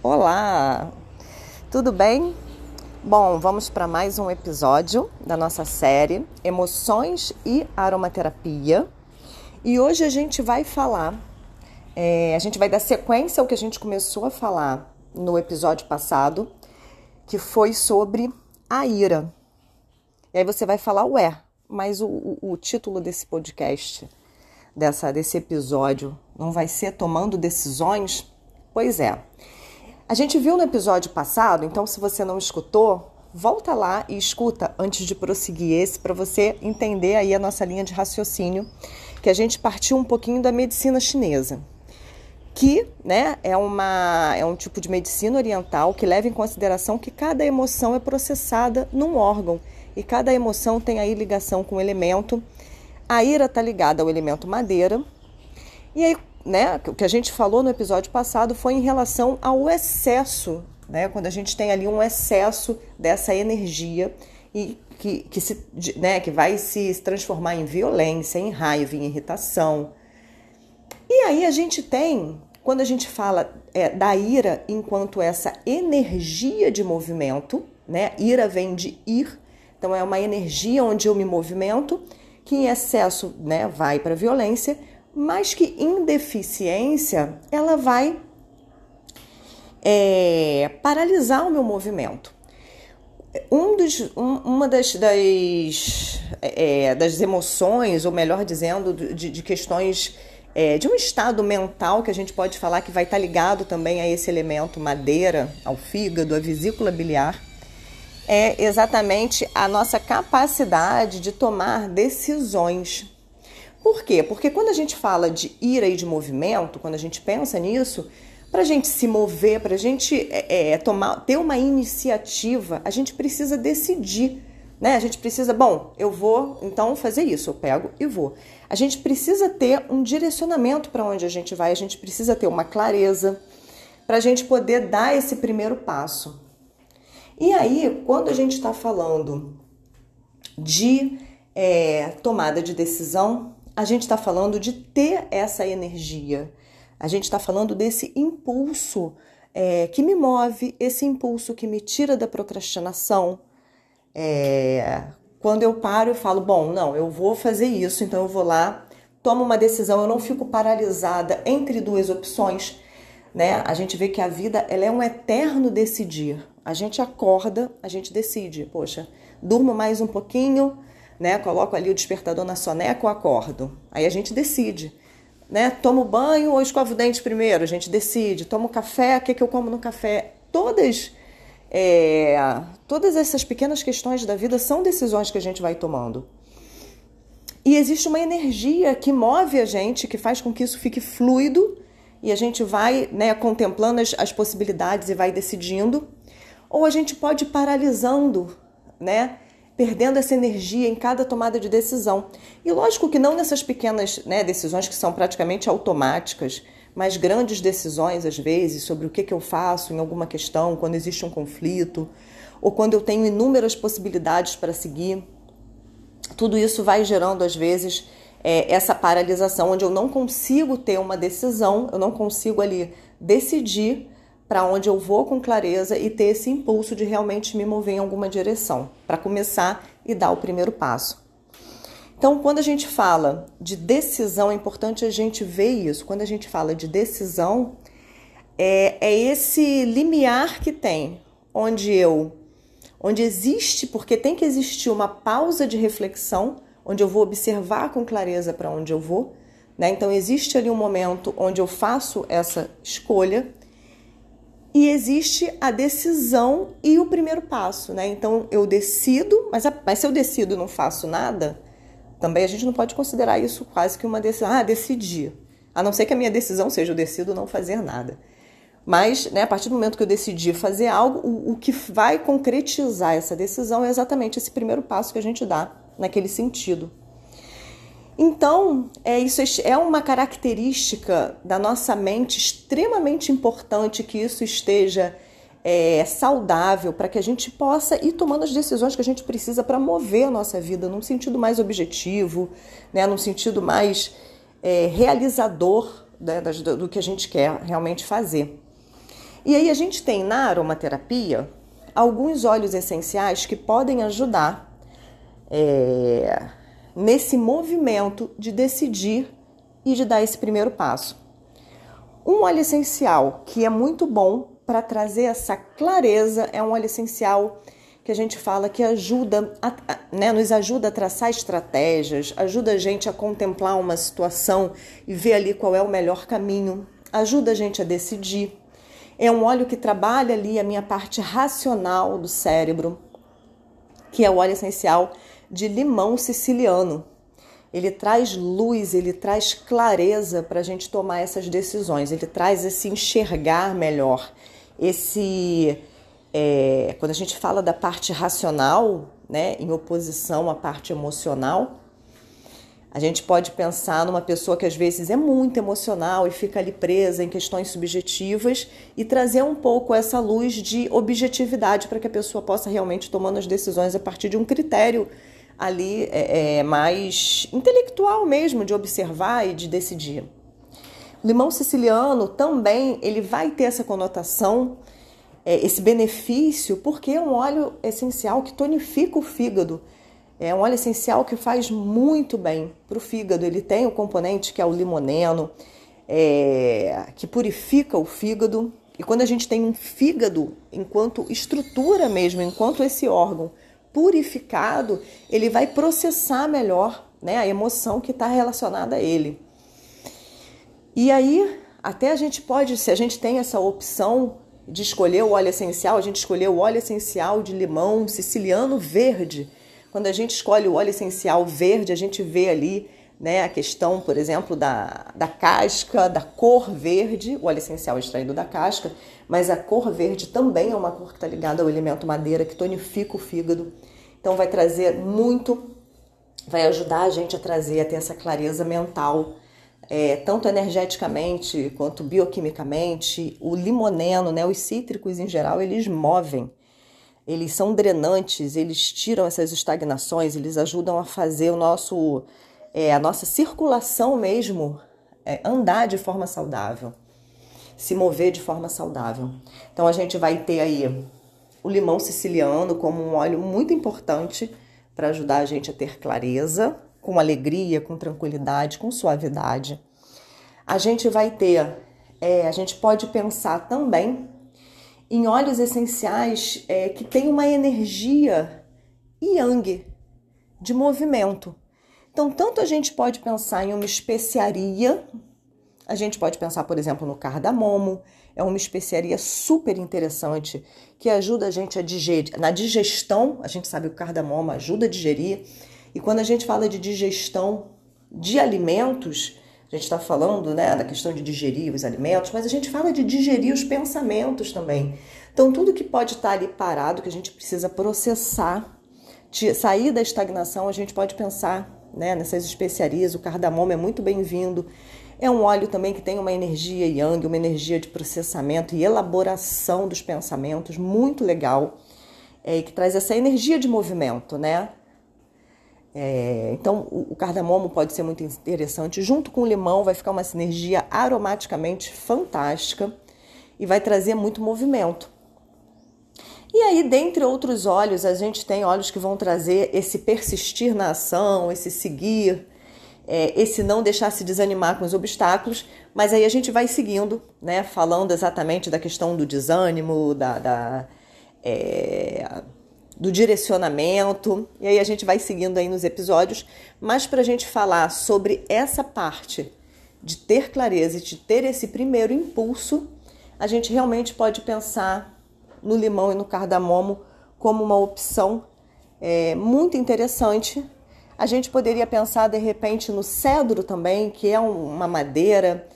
Olá, tudo bem? Bom, vamos para mais um episódio da nossa série Emoções e Aromaterapia. E hoje a gente vai falar, é, a gente vai dar sequência ao que a gente começou a falar no episódio passado, que foi sobre a ira. E aí você vai falar, ué, mas o, o, o título desse podcast, dessa, desse episódio, não vai ser Tomando Decisões? Pois é. A gente viu no episódio passado, então se você não escutou, volta lá e escuta antes de prosseguir esse para você entender aí a nossa linha de raciocínio, que a gente partiu um pouquinho da medicina chinesa, que, né, é uma é um tipo de medicina oriental que leva em consideração que cada emoção é processada num órgão e cada emoção tem aí ligação com o elemento. A ira está ligada ao elemento madeira. E aí né, o que a gente falou no episódio passado foi em relação ao excesso, né, quando a gente tem ali um excesso dessa energia e que, que, se, né, que vai se transformar em violência, em raiva, em irritação. E aí a gente tem, quando a gente fala é, da ira enquanto essa energia de movimento, né, ira vem de ir, então é uma energia onde eu me movimento, que em excesso né, vai para violência, mas que em deficiência ela vai é, paralisar o meu movimento. Um dos, um, uma das, das, é, das emoções, ou melhor dizendo, de, de questões é, de um estado mental que a gente pode falar que vai estar ligado também a esse elemento madeira, ao fígado, à vesícula biliar, é exatamente a nossa capacidade de tomar decisões. Por quê? Porque quando a gente fala de ira e de movimento, quando a gente pensa nisso, para a gente se mover, para a gente é, é, tomar, ter uma iniciativa, a gente precisa decidir. Né? A gente precisa, bom, eu vou então fazer isso, eu pego e vou. A gente precisa ter um direcionamento para onde a gente vai, a gente precisa ter uma clareza para a gente poder dar esse primeiro passo. E aí, quando a gente está falando de é, tomada de decisão, a gente está falando de ter essa energia, a gente está falando desse impulso é, que me move, esse impulso que me tira da procrastinação. É, quando eu paro, eu falo: bom, não, eu vou fazer isso, então eu vou lá, tomo uma decisão, eu não fico paralisada entre duas opções. Né? A gente vê que a vida ela é um eterno decidir. A gente acorda, a gente decide, poxa, durmo mais um pouquinho, né? Coloco ali o despertador na soneca ou acordo. Aí a gente decide, né? Tomo banho ou escovo o dente primeiro? A gente decide. Tomo café, o que, que eu como no café? Todas, é, todas essas pequenas questões da vida são decisões que a gente vai tomando. E existe uma energia que move a gente, que faz com que isso fique fluido e a gente vai né, contemplando as, as possibilidades e vai decidindo. Ou a gente pode ir paralisando, né? Perdendo essa energia em cada tomada de decisão. E lógico que não nessas pequenas né, decisões que são praticamente automáticas, mas grandes decisões, às vezes, sobre o que, que eu faço em alguma questão, quando existe um conflito, ou quando eu tenho inúmeras possibilidades para seguir. Tudo isso vai gerando, às vezes, é, essa paralisação, onde eu não consigo ter uma decisão, eu não consigo ali decidir para onde eu vou com clareza e ter esse impulso de realmente me mover em alguma direção, para começar e dar o primeiro passo. Então, quando a gente fala de decisão, é importante a gente ver isso. Quando a gente fala de decisão, é, é esse limiar que tem, onde eu, onde existe, porque tem que existir uma pausa de reflexão, onde eu vou observar com clareza para onde eu vou. Né? Então, existe ali um momento onde eu faço essa escolha e existe a decisão e o primeiro passo, né? Então eu decido, mas, mas se eu decido e não faço nada, também a gente não pode considerar isso quase que uma decisão. Ah, decidi. A não ser que a minha decisão seja eu decido não fazer nada. Mas, né, a partir do momento que eu decidi fazer algo, o, o que vai concretizar essa decisão é exatamente esse primeiro passo que a gente dá naquele sentido. Então, é, isso é uma característica da nossa mente extremamente importante que isso esteja é, saudável para que a gente possa ir tomando as decisões que a gente precisa para mover a nossa vida num sentido mais objetivo, né, num sentido mais é, realizador né, do que a gente quer realmente fazer. E aí a gente tem na aromaterapia alguns óleos essenciais que podem ajudar é, nesse movimento de decidir e de dar esse primeiro passo. Um óleo essencial que é muito bom para trazer essa clareza é um óleo essencial que a gente fala que ajuda, a, né, nos ajuda a traçar estratégias, ajuda a gente a contemplar uma situação e ver ali qual é o melhor caminho, ajuda a gente a decidir. É um óleo que trabalha ali a minha parte racional do cérebro, que é o óleo essencial de limão siciliano. Ele traz luz, ele traz clareza para a gente tomar essas decisões, ele traz esse enxergar melhor, esse. É, quando a gente fala da parte racional, né, em oposição à parte emocional, a gente pode pensar numa pessoa que às vezes é muito emocional e fica ali presa em questões subjetivas e trazer um pouco essa luz de objetividade para que a pessoa possa realmente tomando as decisões a partir de um critério ali é, é, mais intelectual mesmo, de observar e de decidir. Limão siciliano também ele vai ter essa conotação, é, esse benefício, porque é um óleo essencial que tonifica o fígado é um óleo essencial que faz muito bem para o fígado. Ele tem o componente que é o limoneno, é, que purifica o fígado. E quando a gente tem um fígado enquanto estrutura mesmo, enquanto esse órgão purificado, ele vai processar melhor né, a emoção que está relacionada a ele. E aí, até a gente pode, se a gente tem essa opção de escolher o óleo essencial, a gente escolher o óleo essencial de limão siciliano verde quando a gente escolhe o óleo essencial verde, a gente vê ali né, a questão, por exemplo, da, da casca, da cor verde, o óleo essencial extraído da casca, mas a cor verde também é uma cor que está ligada ao elemento madeira, que tonifica o fígado. Então vai trazer muito, vai ajudar a gente a trazer, a ter essa clareza mental, é, tanto energeticamente quanto bioquimicamente. O limoneno, né, os cítricos em geral, eles movem eles são drenantes, eles tiram essas estagnações, eles ajudam a fazer o nosso, é, a nossa circulação mesmo é, andar de forma saudável, se mover de forma saudável. Então a gente vai ter aí o limão siciliano como um óleo muito importante para ajudar a gente a ter clareza, com alegria, com tranquilidade, com suavidade. A gente vai ter, é, a gente pode pensar também em óleos essenciais é, que tem uma energia yang, de movimento. Então, tanto a gente pode pensar em uma especiaria, a gente pode pensar, por exemplo, no cardamomo, é uma especiaria super interessante que ajuda a gente a digerir. Na digestão, a gente sabe que o cardamomo ajuda a digerir, e quando a gente fala de digestão de alimentos, a gente está falando né, da questão de digerir os alimentos, mas a gente fala de digerir os pensamentos também. Então, tudo que pode estar tá ali parado, que a gente precisa processar, sair da estagnação, a gente pode pensar né, nessas especiarias. O cardamomo é muito bem-vindo. É um óleo também que tem uma energia yang, uma energia de processamento e elaboração dos pensamentos, muito legal, é, que traz essa energia de movimento, né? É, então, o, o cardamomo pode ser muito interessante. Junto com o limão, vai ficar uma sinergia aromaticamente fantástica e vai trazer muito movimento. E aí, dentre outros óleos, a gente tem óleos que vão trazer esse persistir na ação, esse seguir, é, esse não deixar se desanimar com os obstáculos, mas aí a gente vai seguindo, né? Falando exatamente da questão do desânimo, da, da é, do direcionamento, e aí a gente vai seguindo aí nos episódios, mas para a gente falar sobre essa parte de ter clareza e de ter esse primeiro impulso, a gente realmente pode pensar no limão e no cardamomo como uma opção é, muito interessante. A gente poderia pensar de repente no cedro também, que é uma madeira,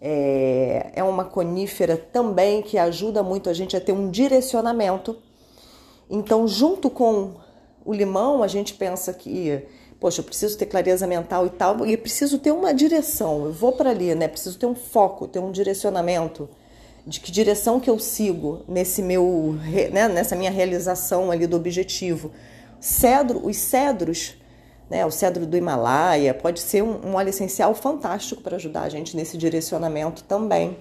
é, é uma conífera também que ajuda muito a gente a ter um direcionamento então, junto com o limão, a gente pensa que, poxa, eu preciso ter clareza mental e tal, e preciso ter uma direção. Eu vou para ali, né? Preciso ter um foco, ter um direcionamento de que direção que eu sigo nesse meu, né, nessa minha realização ali do objetivo. Cedro, os cedros, né, o cedro do Himalaia, pode ser um, um óleo essencial fantástico para ajudar a gente nesse direcionamento também.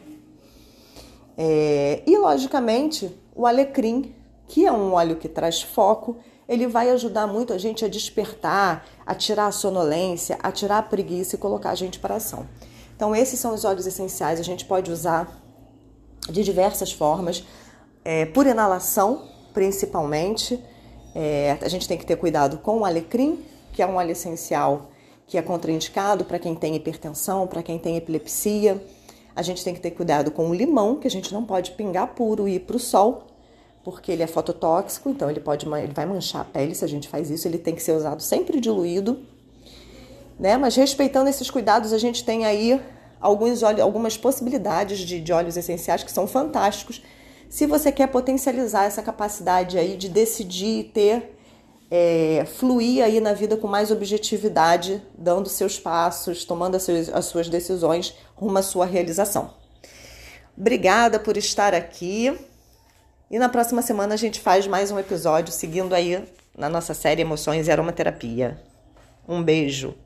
É, e, logicamente, o alecrim, que é um óleo que traz foco, ele vai ajudar muito a gente a despertar, a tirar a sonolência, a tirar a preguiça e colocar a gente para ação. Então, esses são os óleos essenciais. A gente pode usar de diversas formas, é, por inalação, principalmente. É, a gente tem que ter cuidado com o alecrim, que é um óleo essencial que é contraindicado para quem tem hipertensão, para quem tem epilepsia. A gente tem que ter cuidado com o limão, que a gente não pode pingar puro e ir para o sol, porque ele é fototóxico, então ele pode ele vai manchar a pele se a gente faz isso. Ele tem que ser usado sempre diluído, né? Mas respeitando esses cuidados, a gente tem aí alguns algumas possibilidades de, de óleos essenciais que são fantásticos. Se você quer potencializar essa capacidade aí de decidir ter é, fluir aí na vida com mais objetividade, dando seus passos, tomando as suas, as suas decisões rumo à sua realização. Obrigada por estar aqui. E na próxima semana a gente faz mais um episódio seguindo aí na nossa série Emoções e Aromaterapia. Um beijo.